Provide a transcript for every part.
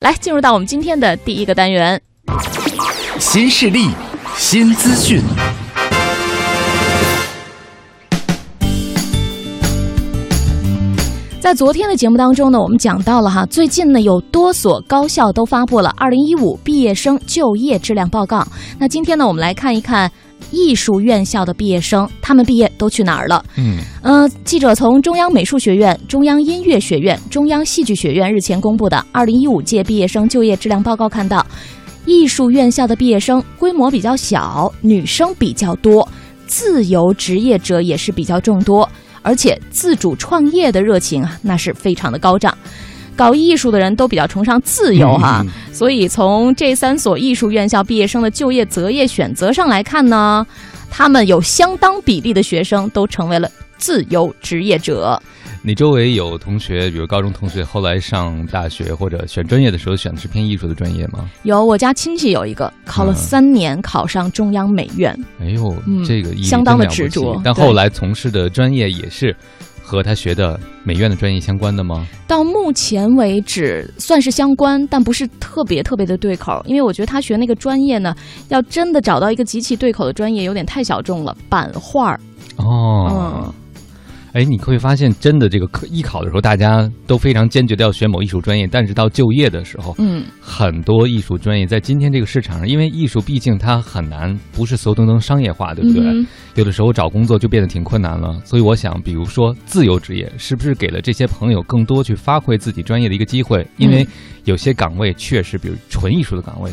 来，进入到我们今天的第一个单元，新势力，新资讯。在昨天的节目当中呢，我们讲到了哈，最近呢有多所高校都发布了二零一五毕业生就业质量报告。那今天呢，我们来看一看艺术院校的毕业生，他们毕业都去哪儿了？嗯，呃，记者从中央美术学院、中央音乐学院、中央戏剧学院日前公布的二零一五届毕业生就业质量报告看到，艺术院校的毕业生规模比较小，女生比较多，自由职业者也是比较众多。而且自主创业的热情啊，那是非常的高涨。搞艺术的人都比较崇尚自由哈，所以从这三所艺术院校毕业生的就业择业选择上来看呢，他们有相当比例的学生都成为了自由职业者。你周围有同学，比如高中同学，后来上大学或者选专业的时候选的是偏艺术的专业吗？有，我家亲戚有一个考了三年，考上中央美院。哎呦，这个相当的执着。但后来从事的专业也是和他学的美院的专业相关的吗？到目前为止算是相关，但不是特别特别的对口。因为我觉得他学那个专业呢，要真的找到一个极其对口的专业，有点太小众了。版画。哦。嗯。哎，你会发现，真的这个科艺考的时候，大家都非常坚决的要选某艺术专业，但是到就业的时候，嗯，很多艺术专业在今天这个市场上，因为艺术毕竟它很难，不是所有都能商业化，对不对？有的时候找工作就变得挺困难了。所以我想，比如说自由职业，是不是给了这些朋友更多去发挥自己专业的一个机会？因为有些岗位确实，比如纯艺术的岗位。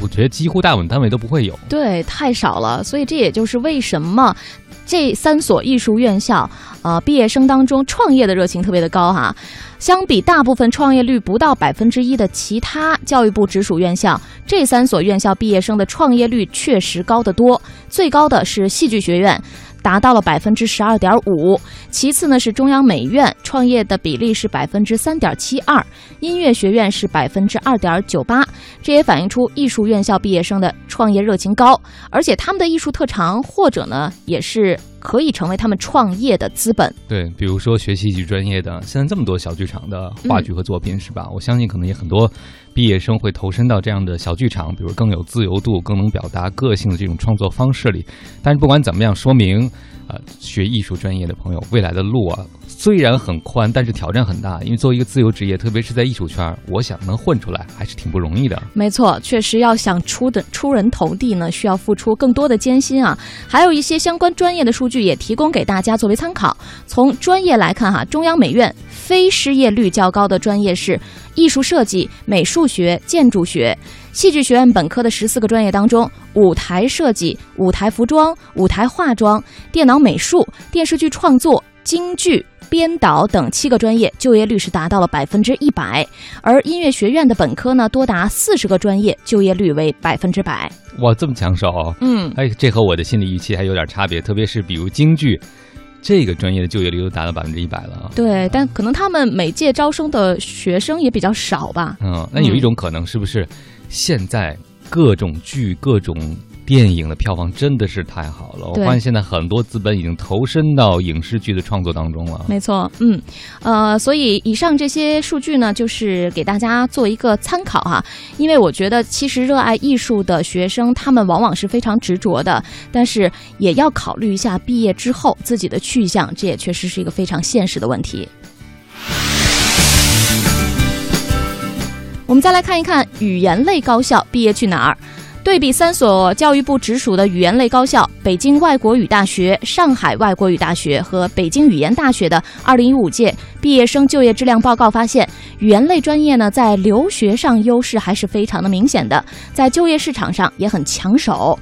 我觉得几乎大部分单位都不会有，对，太少了。所以这也就是为什么这三所艺术院校，啊，毕业生当中创业的热情特别的高哈。相比大部分创业率不到百分之一的其他教育部直属院校，这三所院校毕业生的创业率确实高得多。最高的是戏剧学院。达到了百分之十二点五，其次呢是中央美院创业的比例是百分之三点七二，音乐学院是百分之二点九八，这也反映出艺术院校毕业生的创业热情高，而且他们的艺术特长或者呢也是可以成为他们创业的资本。对，比如说学戏剧专业的，现在这么多小剧场的话剧和作品是吧？我相信可能也很多毕业生会投身到这样的小剧场，比如更有自由度、更能表达个性的这种创作方式里。但是不管怎么样，说明。呃，学艺术专业的朋友，未来的路啊，虽然很宽，但是挑战很大。因为作为一个自由职业，特别是在艺术圈，我想能混出来还是挺不容易的。没错，确实要想出的出人头地呢，需要付出更多的艰辛啊。还有一些相关专业的数据也提供给大家作为参考。从专业来看，哈，中央美院非失业率较高的专业是艺术设计、美术学、建筑学。戏剧学院本科的十四个专业当中，舞台设计、舞台服装、舞台化妆、电脑美术、电视剧创作、京剧编导等七个专业就业率是达到了百分之一百，而音乐学院的本科呢，多达四十个专业就业率为百分之百。哇，这么抢手！嗯，哎，这和我的心理预期还有点差别，特别是比如京剧这个专业的就业率都达到百分之一百了。对，但可能他们每届招生的学生也比较少吧。嗯，那有一种可能是不是？现在各种剧、各种电影的票房真的是太好了。我发现现在很多资本已经投身到影视剧的创作当中了。没错，嗯，呃，所以以上这些数据呢，就是给大家做一个参考哈。因为我觉得，其实热爱艺术的学生，他们往往是非常执着的，但是也要考虑一下毕业之后自己的去向，这也确实是一个非常现实的问题。我们再来看一看语言类高校毕业去哪儿？对比三所教育部直属的语言类高校——北京外国语大学、上海外国语大学和北京语言大学的二零一五届毕业生就业质量报告发现，语言类专业呢在留学上优势还是非常的明显的，在就业市场上也很抢手。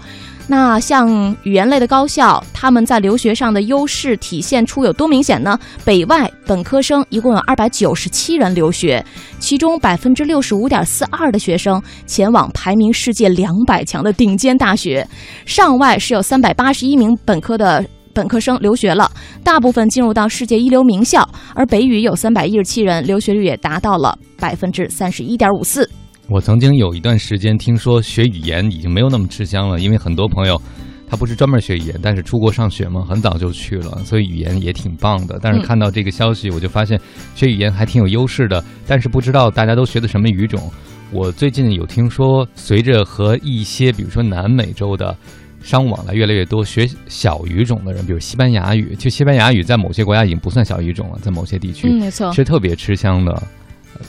那像语言类的高校，他们在留学上的优势体现出有多明显呢？北外本科生一共有二百九十七人留学，其中百分之六十五点四二的学生前往排名世界两百强的顶尖大学。上外是有三百八十一名本科的本科生留学了，大部分进入到世界一流名校。而北语有三百一十七人，留学率也达到了百分之三十一点五四。我曾经有一段时间听说学语言已经没有那么吃香了，因为很多朋友他不是专门学语言，但是出国上学嘛，很早就去了，所以语言也挺棒的。但是看到这个消息，我就发现学语言还挺有优势的，但是不知道大家都学的什么语种。我最近有听说，随着和一些比如说南美洲的商务往来越来越多，学小语种的人，比如西班牙语，就西班牙语在某些国家已经不算小语种了，在某些地区嗯，没错，是特别吃香的。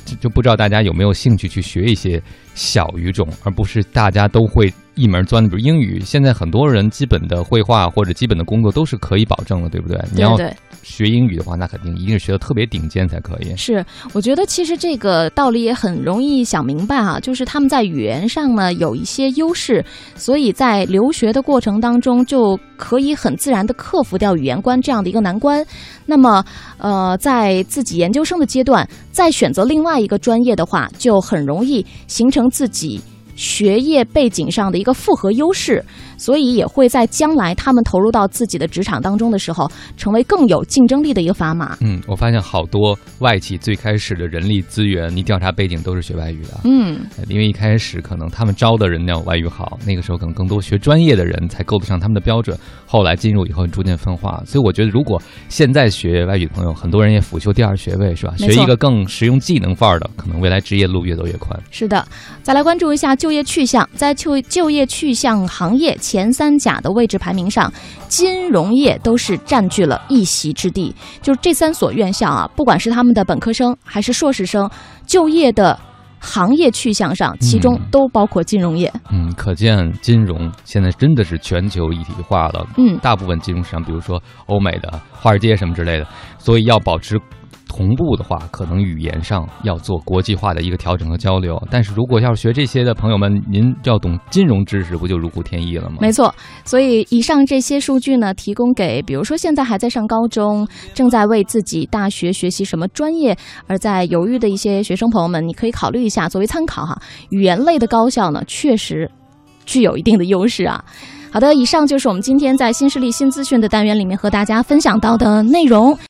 就就不知道大家有没有兴趣去学一些小语种，而不是大家都会一门钻的。比如英语，现在很多人基本的绘画或者基本的工作都是可以保证的，对不对？你要。学英语的话，那肯定一定是学的特别顶尖才可以。是，我觉得其实这个道理也很容易想明白啊，就是他们在语言上呢有一些优势，所以在留学的过程当中就可以很自然的克服掉语言关这样的一个难关。那么，呃，在自己研究生的阶段，再选择另外一个专业的话，就很容易形成自己。学业背景上的一个复合优势，所以也会在将来他们投入到自己的职场当中的时候，成为更有竞争力的一个砝码。嗯，我发现好多外企最开始的人力资源，你调查背景都是学外语的。嗯，因为一开始可能他们招的人要外语好，那个时候可能更多学专业的人才够得上他们的标准。后来进入以后逐渐分化，所以我觉得如果现在学外语的朋友，很多人也辅修第二学位，是吧？学一个更实用技能范儿的，可能未来职业路越走越宽。是的，再来关注一下就业去向，在就就业去向行业前三甲的位置排名上，金融业都是占据了一席之地。就是这三所院校啊，不管是他们的本科生还是硕士生，就业的行业去向上，其中都包括金融业。嗯，可见金融现在真的是全球一体化了。嗯，大部分金融市场，比如说欧美的华尔街什么之类的，所以要保持同步的话，可能语言上要做国际化的一个调整和交流。但是如果要是学这些的朋友们，您要懂金融知识，不就如虎添翼了吗？没错，所以以上这些数据呢，提供给比如说现在还在上高中、正在为自己大学学习什么专业而在犹豫的一些学生朋友们，你可以考虑一下作为参考哈。语言类的高校呢，确实具有一定的优势啊。好的，以上就是我们今天在新势力新资讯的单元里面和大家分享到的内容。